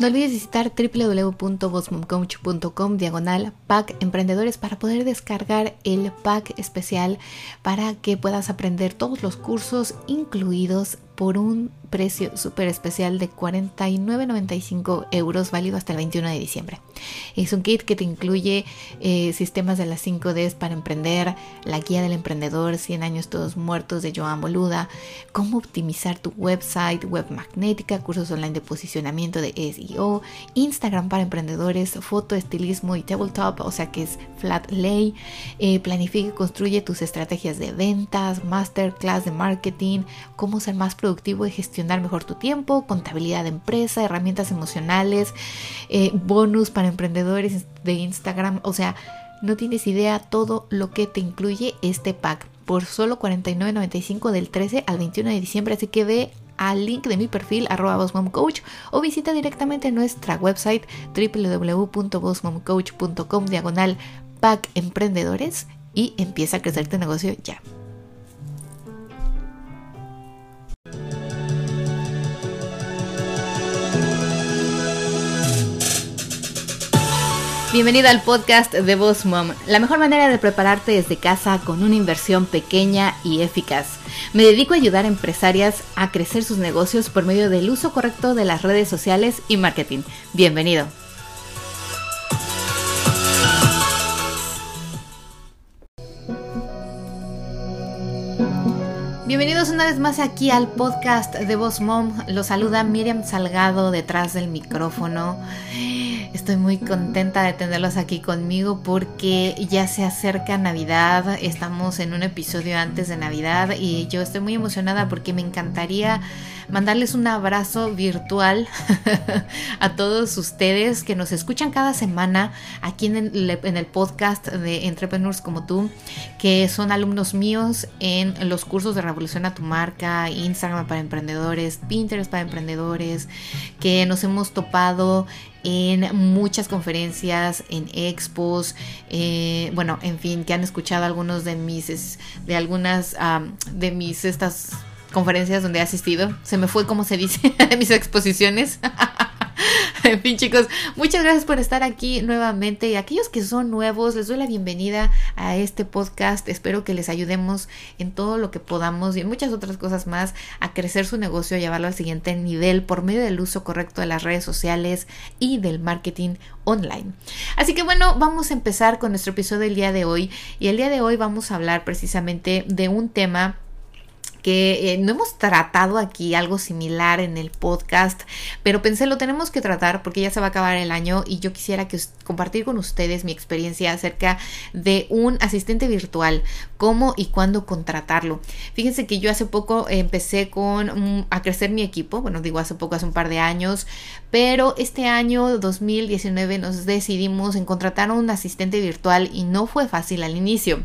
No olvides visitar www.bosmomcoach.com diagonal pack emprendedores para poder descargar el pack especial para que puedas aprender todos los cursos incluidos por un precio súper especial de 49,95 euros válido hasta el 21 de diciembre. Es un kit que te incluye eh, sistemas de las 5Ds para emprender, la guía del emprendedor, 100 años todos muertos de Joan Boluda, cómo optimizar tu website, web magnética, cursos online de posicionamiento de SEO, Instagram para emprendedores, foto, estilismo y tabletop, o sea que es flat lay, eh, planifica y construye tus estrategias de ventas, masterclass de marketing, cómo ser más productivo y gestionar mejor tu tiempo, contabilidad de empresa, herramientas emocionales, eh, bonus para emprendedores de Instagram. O sea, no tienes idea todo lo que te incluye este pack por solo $49.95 del 13 al 21 de diciembre. Así que ve al link de mi perfil arroba Coach o visita directamente nuestra website www.bossmomcoach.com diagonal pack emprendedores y empieza a crecer tu negocio ya. Bienvenida al podcast de Boss Mom, la mejor manera de prepararte desde casa con una inversión pequeña y eficaz. Me dedico a ayudar a empresarias a crecer sus negocios por medio del uso correcto de las redes sociales y marketing. Bienvenido. Bienvenidos una vez más aquí al podcast de Boss Mom. Los saluda Miriam Salgado detrás del micrófono. Estoy muy contenta de tenerlos aquí conmigo porque ya se acerca Navidad, estamos en un episodio antes de Navidad y yo estoy muy emocionada porque me encantaría mandarles un abrazo virtual a todos ustedes que nos escuchan cada semana aquí en el, podcast de Entrepreneurs como tú, que son alumnos míos en los cursos de Revolución a tu marca, Instagram para emprendedores, Pinterest para emprendedores, que nos hemos topado en muchas conferencias, en expos, eh, bueno, en fin, que han escuchado algunos de mis, de algunas de mis estas conferencias donde he asistido. Se me fue, como se dice, de mis exposiciones. en fin, chicos, muchas gracias por estar aquí nuevamente. Y aquellos que son nuevos, les doy la bienvenida a este podcast. Espero que les ayudemos en todo lo que podamos y en muchas otras cosas más a crecer su negocio, a llevarlo al siguiente nivel por medio del uso correcto de las redes sociales y del marketing online. Así que bueno, vamos a empezar con nuestro episodio del día de hoy. Y el día de hoy vamos a hablar precisamente de un tema que eh, no hemos tratado aquí algo similar en el podcast, pero pensé lo tenemos que tratar porque ya se va a acabar el año y yo quisiera que compartir con ustedes mi experiencia acerca de un asistente virtual, cómo y cuándo contratarlo. Fíjense que yo hace poco empecé con mm, a crecer mi equipo, bueno, digo hace poco, hace un par de años, pero este año 2019 nos decidimos en contratar a un asistente virtual y no fue fácil al inicio.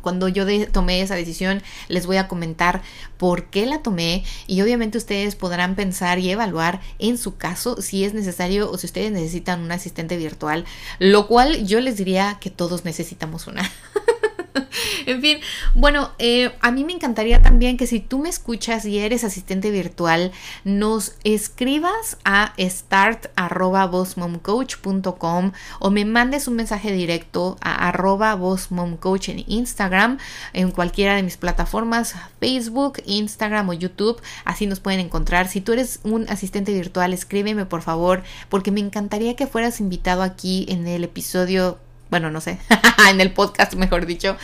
Cuando yo tomé esa decisión, les voy a comentar por qué la tomé y obviamente ustedes podrán pensar y evaluar en su caso si es necesario o si ustedes necesitan un asistente virtual, lo cual yo les diría que todos necesitamos una. en fin, bueno, eh, a mí me encantaría también que si tú me escuchas y eres asistente virtual, nos escribas a start.bossmomcoach.com o me mandes un mensaje directo a arroba bossmomcoach en Instagram, en cualquiera de mis plataformas, Facebook, Instagram o YouTube, así nos pueden encontrar. Si tú eres un asistente virtual, escríbeme por favor, porque me encantaría que fueras invitado aquí en el episodio bueno, no sé, en el podcast, mejor dicho,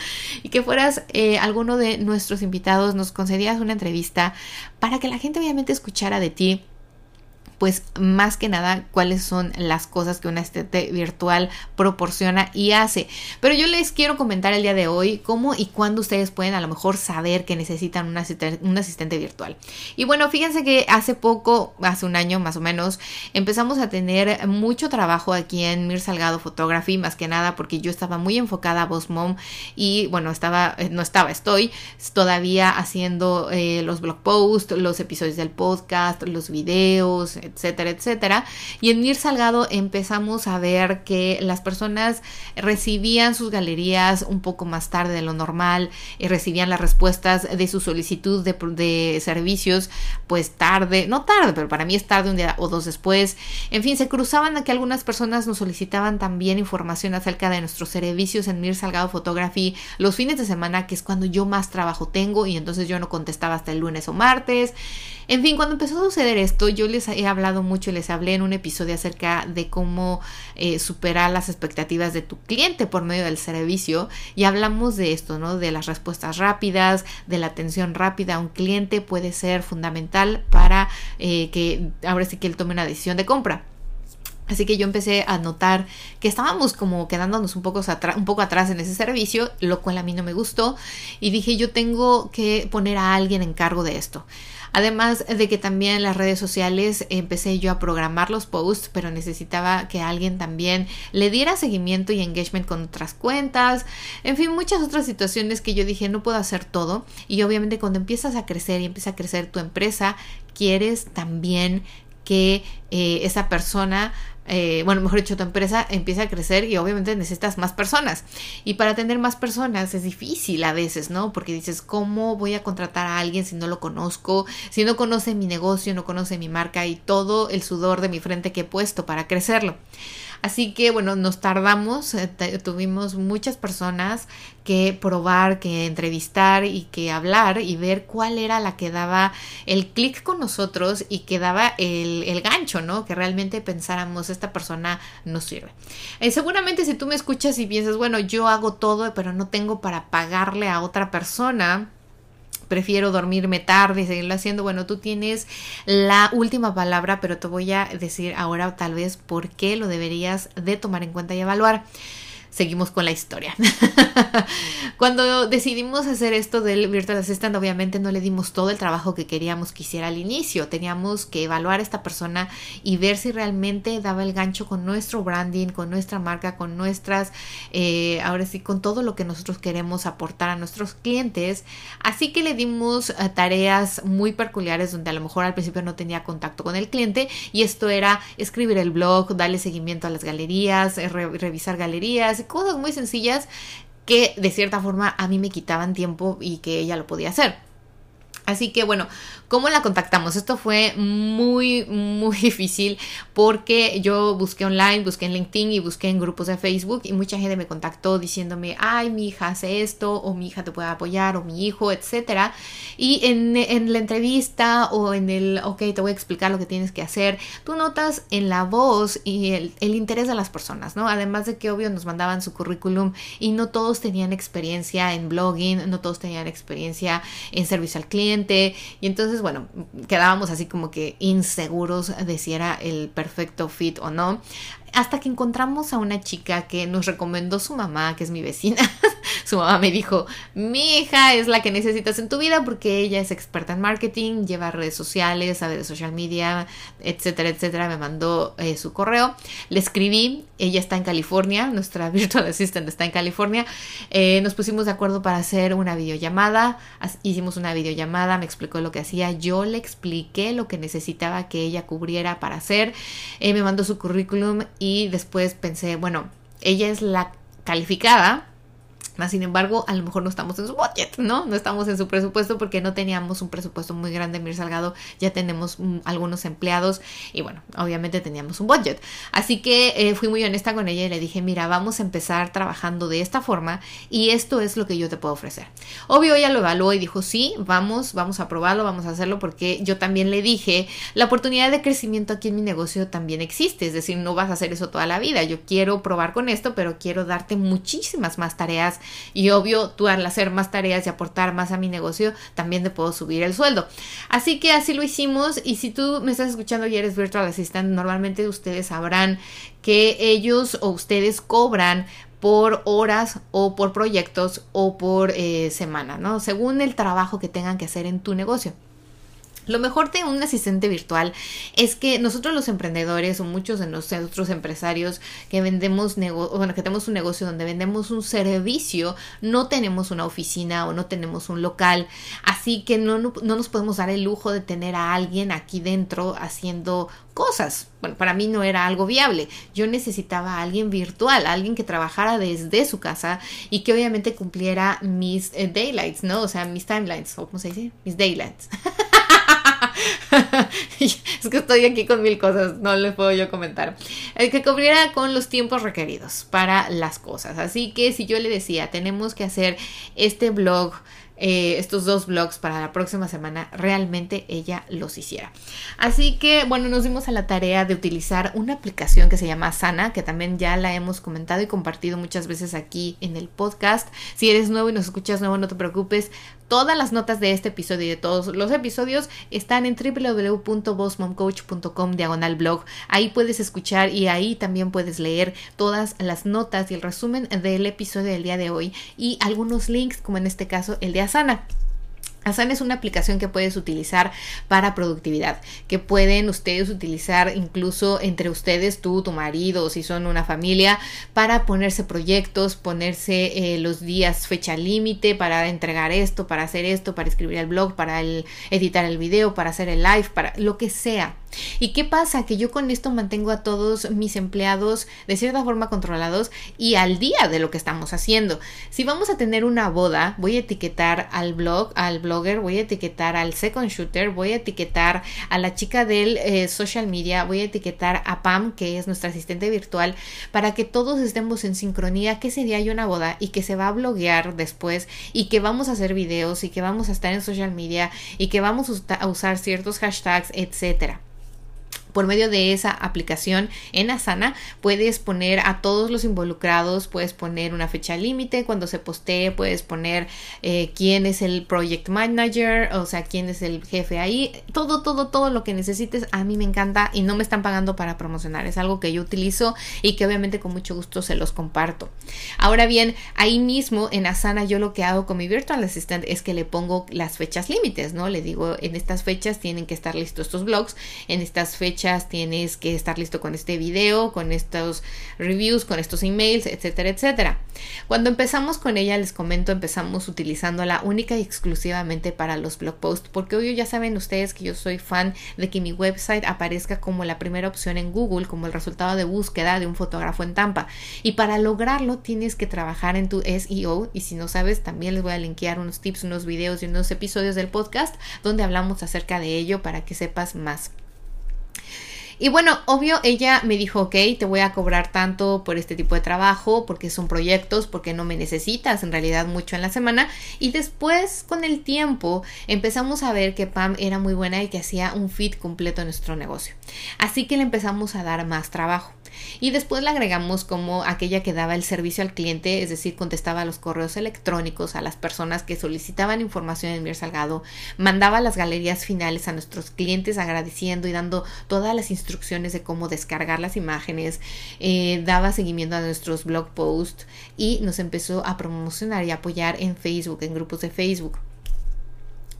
y que fueras eh, alguno de nuestros invitados, nos concedías una entrevista para que la gente obviamente escuchara de ti pues más que nada cuáles son las cosas que un asistente virtual proporciona y hace. Pero yo les quiero comentar el día de hoy cómo y cuándo ustedes pueden a lo mejor saber que necesitan un asistente, un asistente virtual. Y bueno, fíjense que hace poco, hace un año más o menos, empezamos a tener mucho trabajo aquí en Mir Salgado Photography, más que nada porque yo estaba muy enfocada a Boss Mom y bueno, estaba, eh, no estaba, estoy todavía haciendo eh, los blog posts, los episodios del podcast, los videos, etcétera, etcétera. Y en Mir Salgado empezamos a ver que las personas recibían sus galerías un poco más tarde de lo normal, y recibían las respuestas de su solicitud de, de servicios pues tarde, no tarde, pero para mí es tarde un día o dos después. En fin, se cruzaban a que algunas personas nos solicitaban también información acerca de nuestros servicios en Mir Salgado Photography los fines de semana, que es cuando yo más trabajo tengo y entonces yo no contestaba hasta el lunes o martes. En fin, cuando empezó a suceder esto, yo les he hablado mucho, les hablé en un episodio acerca de cómo eh, superar las expectativas de tu cliente por medio del servicio y hablamos de esto, ¿no? De las respuestas rápidas, de la atención rápida a un cliente puede ser fundamental para eh, que ahora sí que él tome una decisión de compra. Así que yo empecé a notar que estábamos como quedándonos un poco, un poco atrás en ese servicio, lo cual a mí no me gustó. Y dije, yo tengo que poner a alguien en cargo de esto. Además de que también en las redes sociales empecé yo a programar los posts, pero necesitaba que alguien también le diera seguimiento y engagement con otras cuentas. En fin, muchas otras situaciones que yo dije, no puedo hacer todo. Y obviamente cuando empiezas a crecer y empieza a crecer tu empresa, quieres también que eh, esa persona eh, bueno, mejor dicho, tu empresa empieza a crecer y obviamente necesitas más personas. Y para tener más personas es difícil a veces, ¿no? Porque dices, ¿cómo voy a contratar a alguien si no lo conozco? Si no conoce mi negocio, no conoce mi marca y todo el sudor de mi frente que he puesto para crecerlo. Así que bueno, nos tardamos, eh, tuvimos muchas personas que probar, que entrevistar y que hablar y ver cuál era la que daba el clic con nosotros y que daba el, gancho, ¿no? Que realmente pensáramos, esta persona nos sirve. Eh, seguramente si tú me escuchas y piensas, bueno, yo hago todo, pero no tengo para pagarle a otra persona, prefiero dormirme tarde y seguirlo haciendo. Bueno, tú tienes la última palabra, pero te voy a decir ahora tal vez por qué lo deberías de tomar en cuenta y evaluar seguimos con la historia. Cuando decidimos hacer esto del Virtual Assistant, obviamente no le dimos todo el trabajo que queríamos que hiciera al inicio. Teníamos que evaluar a esta persona y ver si realmente daba el gancho con nuestro branding, con nuestra marca, con nuestras, eh, ahora sí, con todo lo que nosotros queremos aportar a nuestros clientes. Así que le dimos eh, tareas muy peculiares donde a lo mejor al principio no tenía contacto con el cliente y esto era escribir el blog, darle seguimiento a las galerías, eh, revisar galerías cosas muy sencillas que de cierta forma a mí me quitaban tiempo y que ella lo podía hacer. Así que bueno, ¿cómo la contactamos? Esto fue muy, muy difícil porque yo busqué online, busqué en LinkedIn y busqué en grupos de Facebook y mucha gente me contactó diciéndome, ay, mi hija hace esto o mi hija te puede apoyar o mi hijo, etcétera. Y en, la entrevista o en el, ok, te voy a explicar lo que tienes que hacer, tú notas en la voz y el, el interés de las personas, ¿no? Además de que obvio nos mandaban su currículum y no todos tenían experiencia en blogging, no todos tenían experiencia en servicio al cliente y entonces, bueno, quedábamos así como que inseguros de si era el perfecto fit o no hasta que encontramos a una chica que nos recomendó su mamá, que es mi vecina. su mamá me dijo, mi hija es la que necesitas en tu vida porque ella es experta en marketing, lleva redes sociales, sabe de social media, etcétera, etcétera. Me mandó eh, su correo, le escribí, ella está en California, nuestra virtual assistant está en California. Eh, nos pusimos de acuerdo para hacer una videollamada, hicimos una videollamada, me explicó lo que hacía, yo le expliqué lo que necesitaba que ella cubriera para hacer, eh, me mandó su currículum y después pensé, bueno, ella es la calificada sin embargo, a lo mejor no estamos en su budget, ¿no? No estamos en su presupuesto porque no teníamos un presupuesto muy grande Mir Salgado, ya tenemos mm, algunos empleados y bueno, obviamente teníamos un budget. Así que eh, fui muy honesta con ella y le dije, mira, vamos a empezar trabajando de esta forma y esto es lo que yo te puedo ofrecer. Obvio, ella lo evaluó y dijo, sí, vamos, vamos a probarlo, vamos a hacerlo porque yo también le dije, la oportunidad de crecimiento aquí en mi negocio también existe, es decir, no vas a hacer eso toda la vida, yo quiero probar con esto, pero quiero darte muchísimas más tareas y obvio, tú al hacer más tareas y aportar más a mi negocio, también te puedo subir el sueldo. Así que así lo hicimos y si tú me estás escuchando y eres virtual assistant, normalmente ustedes sabrán que ellos o ustedes cobran por horas o por proyectos o por eh, semana, ¿no? Según el trabajo que tengan que hacer en tu negocio. Lo mejor de un asistente virtual es que nosotros los emprendedores o muchos de nosotros empresarios que vendemos bueno, que tenemos un negocio donde vendemos un servicio, no tenemos una oficina o no tenemos un local, así que no, no, no nos podemos dar el lujo de tener a alguien aquí dentro haciendo cosas. Bueno, para mí no era algo viable. Yo necesitaba a alguien virtual, alguien que trabajara desde su casa y que obviamente cumpliera mis eh, daylights, ¿no? O sea, mis timelines, o se dice, mis daylights. es que estoy aquí con mil cosas, no les puedo yo comentar. El que cubriera con los tiempos requeridos para las cosas. Así que si yo le decía, tenemos que hacer este blog eh, estos dos blogs para la próxima semana, realmente ella los hiciera. Así que, bueno, nos dimos a la tarea de utilizar una aplicación que se llama Sana, que también ya la hemos comentado y compartido muchas veces aquí en el podcast. Si eres nuevo y nos escuchas nuevo, no te preocupes. Todas las notas de este episodio y de todos los episodios están en www.bossmomcoach.com diagonal blog. Ahí puedes escuchar y ahí también puedes leer todas las notas y el resumen del episodio del día de hoy y algunos links, como en este caso el de Asana. Asana es una aplicación que puedes utilizar para productividad, que pueden ustedes utilizar incluso entre ustedes, tú, tu marido, si son una familia, para ponerse proyectos, ponerse eh, los días fecha límite para entregar esto, para hacer esto, para escribir el blog, para editar el video, para hacer el live, para lo que sea. ¿Y qué pasa? Que yo con esto mantengo a todos mis empleados de cierta forma controlados y al día de lo que estamos haciendo. Si vamos a tener una boda, voy a etiquetar al blog, al blogger, voy a etiquetar al second shooter, voy a etiquetar a la chica del eh, social media, voy a etiquetar a Pam, que es nuestra asistente virtual, para que todos estemos en sincronía que ese día una boda y que se va a bloguear después y que vamos a hacer videos y que vamos a estar en social media y que vamos a usar ciertos hashtags, etcétera por medio de esa aplicación en Asana puedes poner a todos los involucrados, puedes poner una fecha límite cuando se postee, puedes poner eh, quién es el project manager, o sea, quién es el jefe ahí, todo, todo, todo lo que necesites. A mí me encanta y no me están pagando para promocionar, es algo que yo utilizo y que obviamente con mucho gusto se los comparto. Ahora bien, ahí mismo en Asana yo lo que hago con mi virtual assistant es que le pongo las fechas límites, ¿no? Le digo, en estas fechas tienen que estar listos estos blogs, en estas fechas tienes que estar listo con este video, con estos reviews, con estos emails, etcétera, etcétera. Cuando empezamos con ella, les comento, empezamos utilizándola única y exclusivamente para los blog posts, porque hoy ya saben ustedes que yo soy fan de que mi website aparezca como la primera opción en Google, como el resultado de búsqueda de un fotógrafo en Tampa. Y para lograrlo tienes que trabajar en tu SEO y si no sabes, también les voy a linkear unos tips, unos videos y unos episodios del podcast donde hablamos acerca de ello para que sepas más. Y bueno, obvio, ella me dijo, ok, te voy a cobrar tanto por este tipo de trabajo, porque son proyectos, porque no me necesitas en realidad mucho en la semana. Y después, con el tiempo, empezamos a ver que Pam era muy buena y que hacía un fit completo en nuestro negocio. Así que le empezamos a dar más trabajo. Y después la agregamos como aquella que daba el servicio al cliente, es decir, contestaba los correos electrónicos a las personas que solicitaban información en Mir Salgado, mandaba las galerías finales a nuestros clientes agradeciendo y dando todas las instrucciones de cómo descargar las imágenes, eh, daba seguimiento a nuestros blog posts y nos empezó a promocionar y apoyar en Facebook, en grupos de Facebook.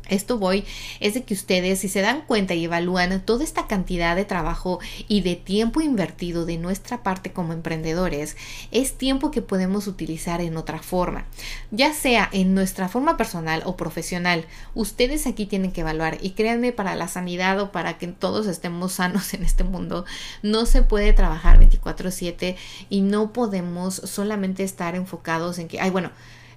Esto voy es de que ustedes, si se dan cuenta y evalúan toda esta cantidad de trabajo y de tiempo invertido de nuestra parte como emprendedores, es tiempo que podemos utilizar en otra forma, ya sea en nuestra forma personal o profesional. Ustedes aquí tienen que evaluar y créanme, para la sanidad o para que todos estemos sanos en este mundo, no se puede trabajar 24/7 y no podemos solamente estar enfocados en que, ay, bueno,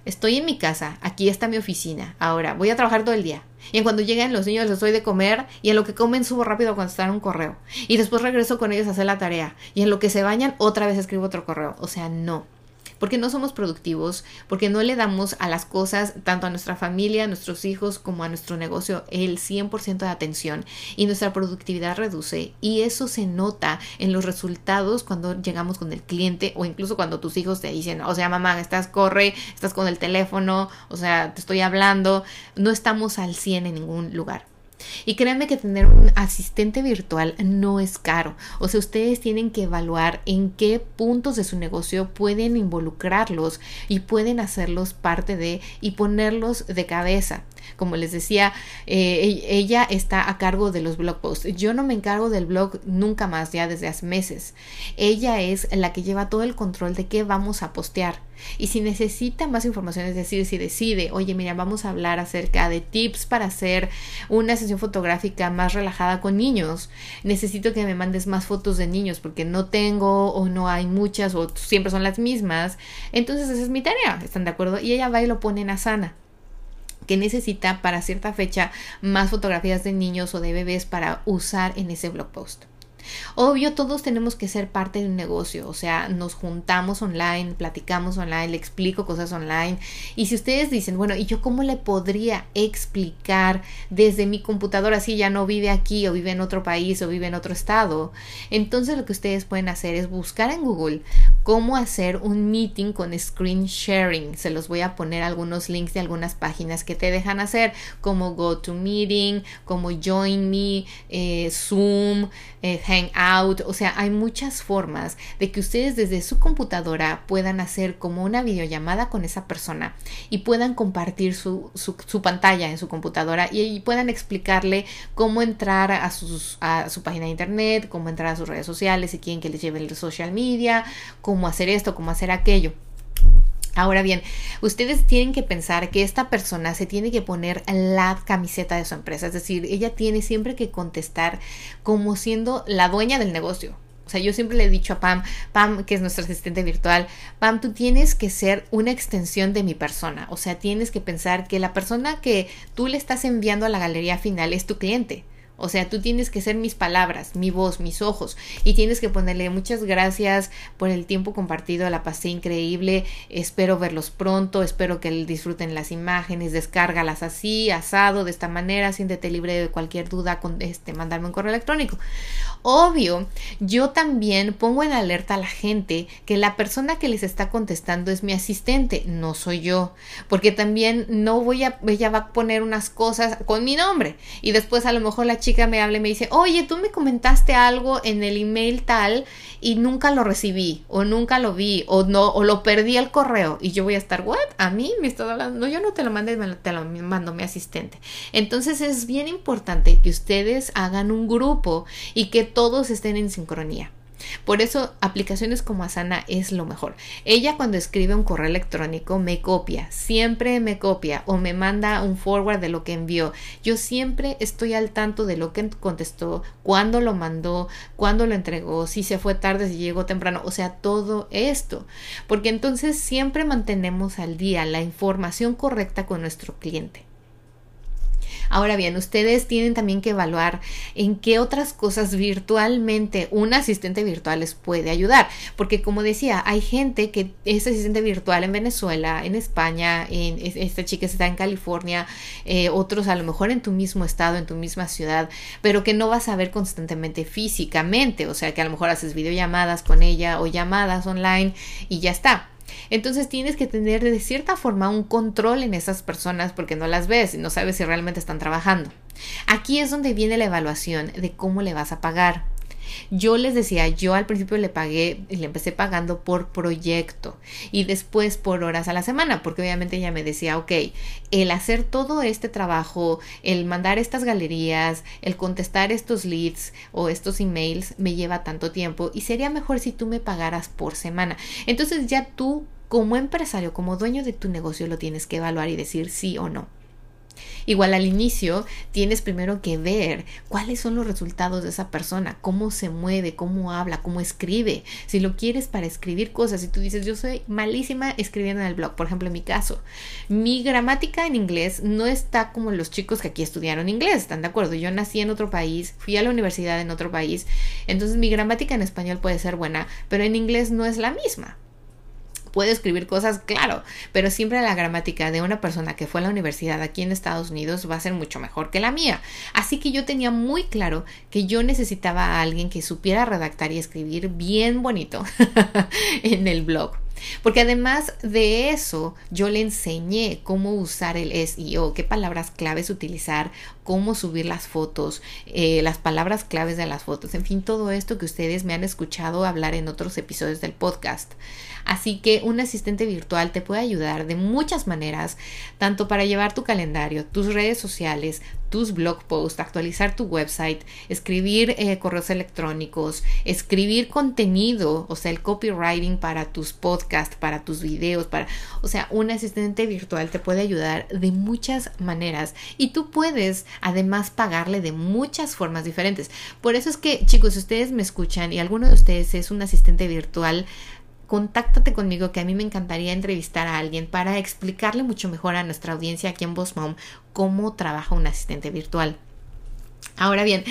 estoy en mi casa, aquí está mi oficina, ahora voy a trabajar todo el día. Y en cuando lleguen los niños les doy de comer y en lo que comen subo rápido a contestar un correo. Y después regreso con ellos a hacer la tarea. Y en lo que se bañan otra vez escribo otro correo. O sea, no porque no somos productivos, porque no le damos a las cosas, tanto a nuestra familia, a nuestros hijos, como a nuestro negocio, el 100% de atención y nuestra productividad reduce y eso se nota en los resultados cuando llegamos con el cliente o incluso cuando tus hijos te dicen, o sea, mamá, estás, corre, estás con el teléfono, o sea, te estoy hablando, no estamos al 100 en ningún lugar. Y créanme que tener un asistente virtual no es caro. O sea, ustedes tienen que evaluar en qué puntos de su negocio pueden involucrarlos y pueden hacerlos parte de y ponerlos de cabeza. Como les decía, eh, ella está a cargo de los blog posts. Yo no me encargo del blog nunca más, ya desde hace meses. Ella es la que lleva todo el control de qué vamos a postear. Y si necesita más información, es decir, si decide, oye, mira, vamos a hablar acerca de tips para hacer una sesión fotográfica más relajada con niños, necesito que me mandes más fotos de niños porque no tengo o no hay muchas o siempre son las mismas. Entonces esa es mi tarea, ¿están de acuerdo? Y ella va y lo pone en Asana que necesita para cierta fecha más fotografías de niños o de bebés para usar en ese blog post. Obvio, todos tenemos que ser parte de un negocio, o sea, nos juntamos online, platicamos online, le explico cosas online. Y si ustedes dicen, bueno, ¿y yo cómo le podría explicar desde mi computadora si ya no vive aquí o vive en otro país o vive en otro estado? Entonces lo que ustedes pueden hacer es buscar en Google cómo hacer un meeting con screen sharing. Se los voy a poner algunos links de algunas páginas que te dejan hacer, como GoToMeeting, como Join Me, eh, Zoom, eh, Hangout, o sea, hay muchas formas de que ustedes desde su computadora puedan hacer como una videollamada con esa persona y puedan compartir su, su, pantalla en su computadora y, puedan explicarle cómo entrar a, sus, a su página de internet, cómo entrar a sus redes sociales, si quieren que les lleve el social media, cómo hacer esto, cómo hacer aquello. Ahora bien, ustedes tienen que pensar que esta persona se tiene que poner la camiseta de su empresa, es decir, ella tiene siempre que contestar como siendo la dueña del negocio. O sea, yo siempre le he dicho a Pam, Pam, que es nuestra asistente virtual, Pam, tú tienes que ser una extensión de mi persona. O sea, tienes que pensar que la persona que tú le estás enviando a la galería final es tu cliente. O sea, tú tienes que ser mis palabras, mi voz, mis ojos. Y tienes que ponerle muchas gracias por el tiempo compartido. La pasé increíble. Espero verlos pronto. Espero que disfruten las imágenes. Descárgalas así, asado, de esta manera. Siéntete libre de cualquier duda. Con este, mandarme un correo electrónico. Obvio, yo también pongo en alerta a la gente que la persona que les está contestando es mi asistente, no soy yo, porque también no voy a, ella va a poner unas cosas con mi nombre y después a lo mejor la chica me habla y me dice, oye, tú me comentaste algo en el email tal y nunca lo recibí o nunca lo vi o no o lo perdí el correo y yo voy a estar, what? A mí me estás hablando, no, yo no te lo mandé, te lo mando mi asistente. Entonces es bien importante que ustedes hagan un grupo y que todos estén en sincronía. Por eso aplicaciones como Asana es lo mejor. Ella cuando escribe un correo electrónico me copia, siempre me copia o me manda un forward de lo que envió. Yo siempre estoy al tanto de lo que contestó, cuándo lo mandó, cuándo lo entregó, si se fue tarde, si llegó temprano, o sea, todo esto. Porque entonces siempre mantenemos al día la información correcta con nuestro cliente. Ahora bien, ustedes tienen también que evaluar en qué otras cosas virtualmente un asistente virtual les puede ayudar. Porque como decía, hay gente que es asistente virtual en Venezuela, en España, en, esta chica está en California, eh, otros a lo mejor en tu mismo estado, en tu misma ciudad, pero que no vas a ver constantemente físicamente. O sea, que a lo mejor haces videollamadas con ella o llamadas online y ya está. Entonces tienes que tener de cierta forma un control en esas personas porque no las ves y no sabes si realmente están trabajando. Aquí es donde viene la evaluación de cómo le vas a pagar. Yo les decía, yo al principio le pagué, le empecé pagando por proyecto y después por horas a la semana, porque obviamente ella me decía, ok, el hacer todo este trabajo, el mandar estas galerías, el contestar estos leads o estos emails me lleva tanto tiempo y sería mejor si tú me pagaras por semana. Entonces ya tú como empresario, como dueño de tu negocio, lo tienes que evaluar y decir sí o no. Igual al inicio tienes primero que ver cuáles son los resultados de esa persona, cómo se mueve, cómo habla, cómo escribe. Si lo quieres para escribir cosas, si tú dices yo soy malísima escribiendo en el blog, por ejemplo en mi caso, mi gramática en inglés no está como los chicos que aquí estudiaron inglés, ¿están de acuerdo? Yo nací en otro país, fui a la universidad en otro país, entonces mi gramática en español puede ser buena, pero en inglés no es la misma puede escribir cosas, claro, pero siempre la gramática de una persona que fue a la universidad aquí en Estados Unidos va a ser mucho mejor que la mía. Así que yo tenía muy claro que yo necesitaba a alguien que supiera redactar y escribir bien bonito en el blog. Porque además de eso, yo le enseñé cómo usar el SEO, qué palabras claves utilizar, cómo subir las fotos, eh, las palabras claves de las fotos, en fin, todo esto que ustedes me han escuchado hablar en otros episodios del podcast. Así que un asistente virtual te puede ayudar de muchas maneras, tanto para llevar tu calendario, tus redes sociales, tus blog posts, actualizar tu website, escribir eh, correos electrónicos, escribir contenido, o sea, el copywriting para tus podcasts, para tus videos, para, o sea, un asistente virtual te puede ayudar de muchas maneras y tú puedes además pagarle de muchas formas diferentes. Por eso es que, chicos, si ustedes me escuchan y alguno de ustedes es un asistente virtual, contáctate conmigo que a mí me encantaría entrevistar a alguien para explicarle mucho mejor a nuestra audiencia aquí en Boss cómo trabaja un asistente virtual. Ahora bien,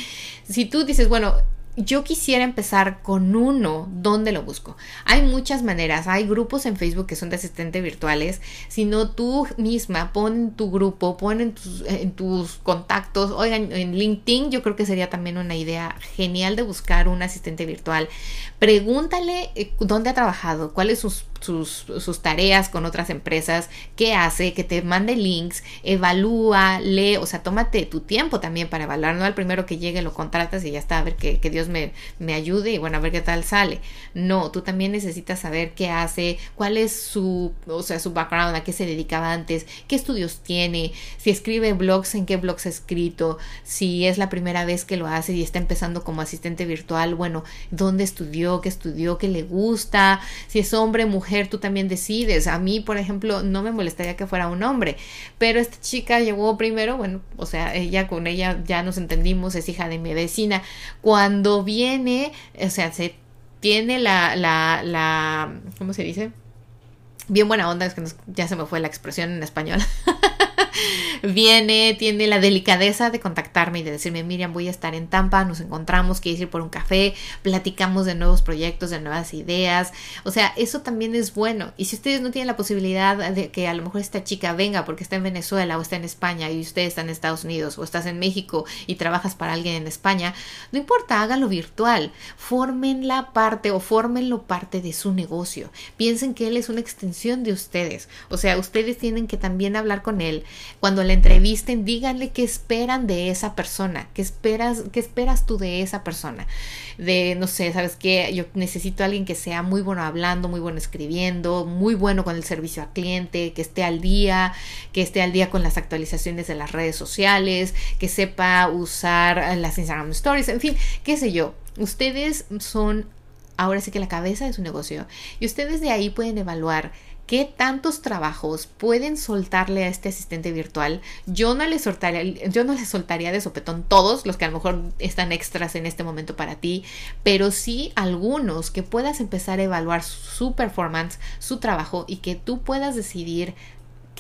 si tú dices, bueno, yo quisiera empezar con uno, ¿dónde lo busco? Hay muchas maneras, hay grupos en Facebook que son de asistentes virtuales, sino tú misma pon tu grupo, pon en tus, en tus contactos, oigan, en LinkedIn yo creo que sería también una idea genial de buscar un asistente virtual. Pregúntale eh, dónde ha trabajado, cuáles sus sus, tareas con otras empresas, qué hace, que te mande links, evalúa, lee, o sea, tómate tu tiempo también para evaluar, no al primero que llegue lo contratas y ya está, a ver que, que Dios me, me, ayude y bueno, a ver qué tal sale. No, tú también necesitas saber qué hace, cuál es su, o sea, su background, a qué se dedicaba antes, qué estudios tiene, si escribe blogs, en qué blogs ha escrito, si es la primera vez que lo hace y está empezando como asistente virtual, bueno, dónde estudió, qué estudió, qué le gusta, si es hombre, mujer, tú también decides. A mí, por ejemplo, no me molestaría que fuera un hombre, pero esta chica llegó primero, bueno, o sea, ella con ella ya nos entendimos, es hija de mi vecina. Cuando viene, o sea, se tiene la, la, la, ¿cómo se dice? Bien buena onda, es que ya se me fue la expresión en español. viene, tiene la delicadeza de contactarme y de decirme, Miriam, voy a estar en Tampa, nos encontramos, quieres ir por un café, platicamos de nuevos proyectos, de nuevas ideas. O sea, eso también es bueno. Y si ustedes no tienen la posibilidad de que a lo mejor esta chica venga porque está en Venezuela o está en España y ustedes están en Estados Unidos o estás en México y trabajas para alguien en España, no importa, háganlo virtual. Formen la parte o fórmenlo parte de su negocio. Piensen que él es una extensión de ustedes. O sea, ustedes tienen que también hablar con él, cuando la entrevisten, díganle qué esperan de esa persona, qué esperas, qué esperas tú de esa persona. De, no sé, sabes qué, yo necesito a alguien que sea muy bueno hablando, muy bueno escribiendo, muy bueno con el servicio a cliente, que esté al día, que esté al día con las actualizaciones de las redes sociales, que sepa usar las Instagram Stories, en fin, qué sé yo. Ustedes son ahora sí que la cabeza de su negocio y ustedes de ahí pueden evaluar qué tantos trabajos pueden soltarle a este asistente virtual. Yo no le soltaría, yo no soltaría de sopetón todos los que a lo mejor están extras en este momento para ti, pero sí algunos que puedas empezar a evaluar su performance, su trabajo y que tú puedas decidir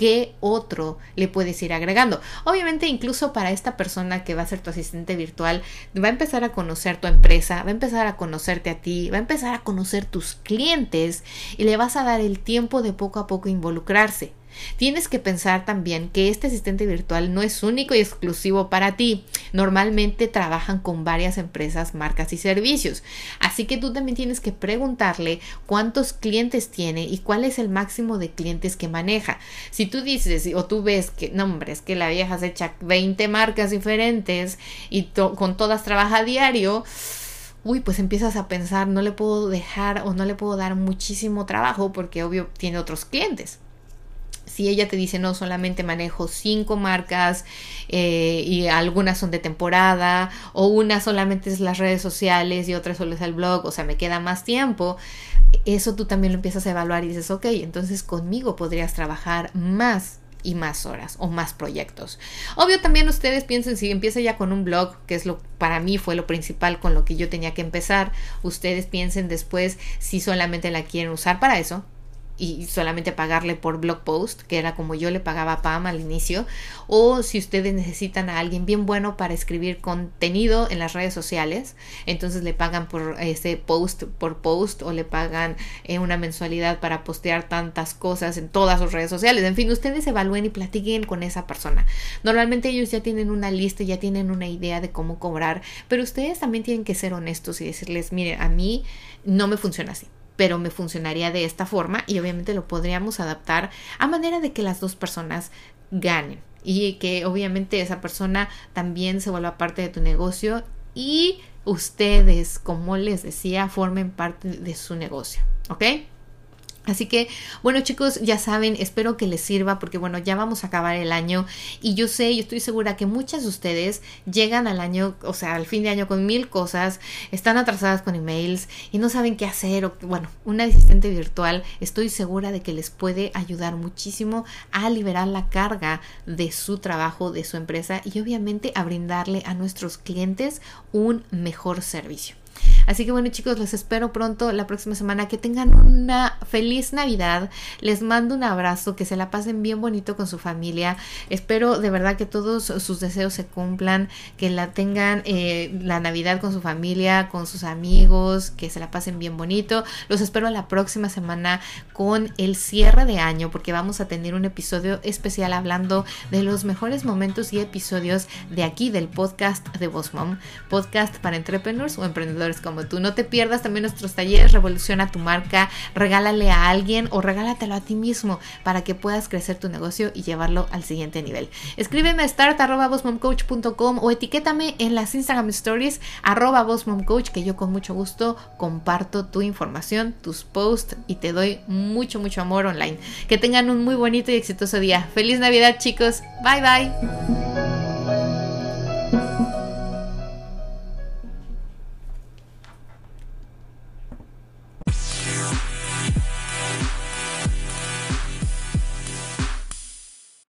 qué otro le puedes ir agregando. Obviamente incluso para esta persona que va a ser tu asistente virtual, va a empezar a conocer tu empresa, va a empezar a conocerte a ti, va a empezar a conocer tus clientes y le vas a dar el tiempo de poco a poco involucrarse. Tienes que pensar también que este asistente virtual no es único y exclusivo para ti. Normalmente trabajan con varias empresas, marcas y servicios. Así que tú también tienes que preguntarle cuántos clientes tiene y cuál es el máximo de clientes que maneja. Si tú dices o tú ves que, no hombre, es que la vieja se echa 20 marcas diferentes y con todas trabaja diario, uy, pues empiezas a pensar, no le puedo dejar o no le puedo dar muchísimo trabajo porque obvio tiene otros clientes si ella te dice no, solamente manejo cinco marcas eh, y algunas son de temporada o una solamente es las redes sociales y otra solo es el blog, o sea, me queda más tiempo, eso tú también lo empiezas a evaluar y dices, ok, entonces conmigo podrías trabajar más y más horas o más proyectos. Obvio también ustedes piensen si empieza ya con un blog, que es lo para mí fue lo principal con lo que yo tenía que empezar, ustedes piensen después si solamente la quieren usar para eso y solamente pagarle por blog post, que era como yo le pagaba a Pam al inicio, o si ustedes necesitan a alguien bien bueno para escribir contenido en las redes sociales, entonces le pagan por ese post por post o le pagan eh, una mensualidad para postear tantas cosas en todas sus redes sociales. En fin, ustedes evalúen y platiquen con esa persona. Normalmente ellos ya tienen una lista, ya tienen una idea de cómo cobrar, pero ustedes también tienen que ser honestos y decirles, mire, a mí no me funciona así pero me funcionaría de esta forma y obviamente lo podríamos adaptar a manera de que las dos personas ganen y que obviamente esa persona también se vuelva parte de tu negocio y ustedes, como les decía, formen parte de su negocio, ¿ok? Así que, bueno chicos, ya saben, espero que les sirva porque bueno, ya vamos a acabar el año y yo sé, y estoy segura que muchas de ustedes llegan al año, o sea, al fin de año con mil cosas, están atrasadas con emails y no saben qué hacer o bueno, un asistente virtual, estoy segura de que les puede ayudar muchísimo a liberar la carga de su trabajo, de su empresa y obviamente a brindarle a nuestros clientes un mejor servicio. Así que bueno chicos, los espero pronto la próxima semana. Que tengan una feliz Navidad. Les mando un abrazo, que se la pasen bien bonito con su familia. Espero de verdad que todos sus deseos se cumplan, que la tengan eh, la Navidad con su familia, con sus amigos, que se la pasen bien bonito. Los espero la próxima semana con el cierre de año porque vamos a tener un episodio especial hablando de los mejores momentos y episodios de aquí del podcast de Boss Mom, podcast para entrepreneurs o emprendedores como tú. No te pierdas también nuestros talleres, revoluciona tu marca, regálale a alguien o regálatelo a ti mismo para que puedas crecer tu negocio y llevarlo al siguiente nivel. Escríbeme a start.com o etiquétame en las Instagram Stories arroba que yo con mucho gusto comparto tu información, tus posts y te doy mucho, mucho amor online. Que tengan un muy bonito y exitoso día. Feliz Navidad chicos. Bye bye.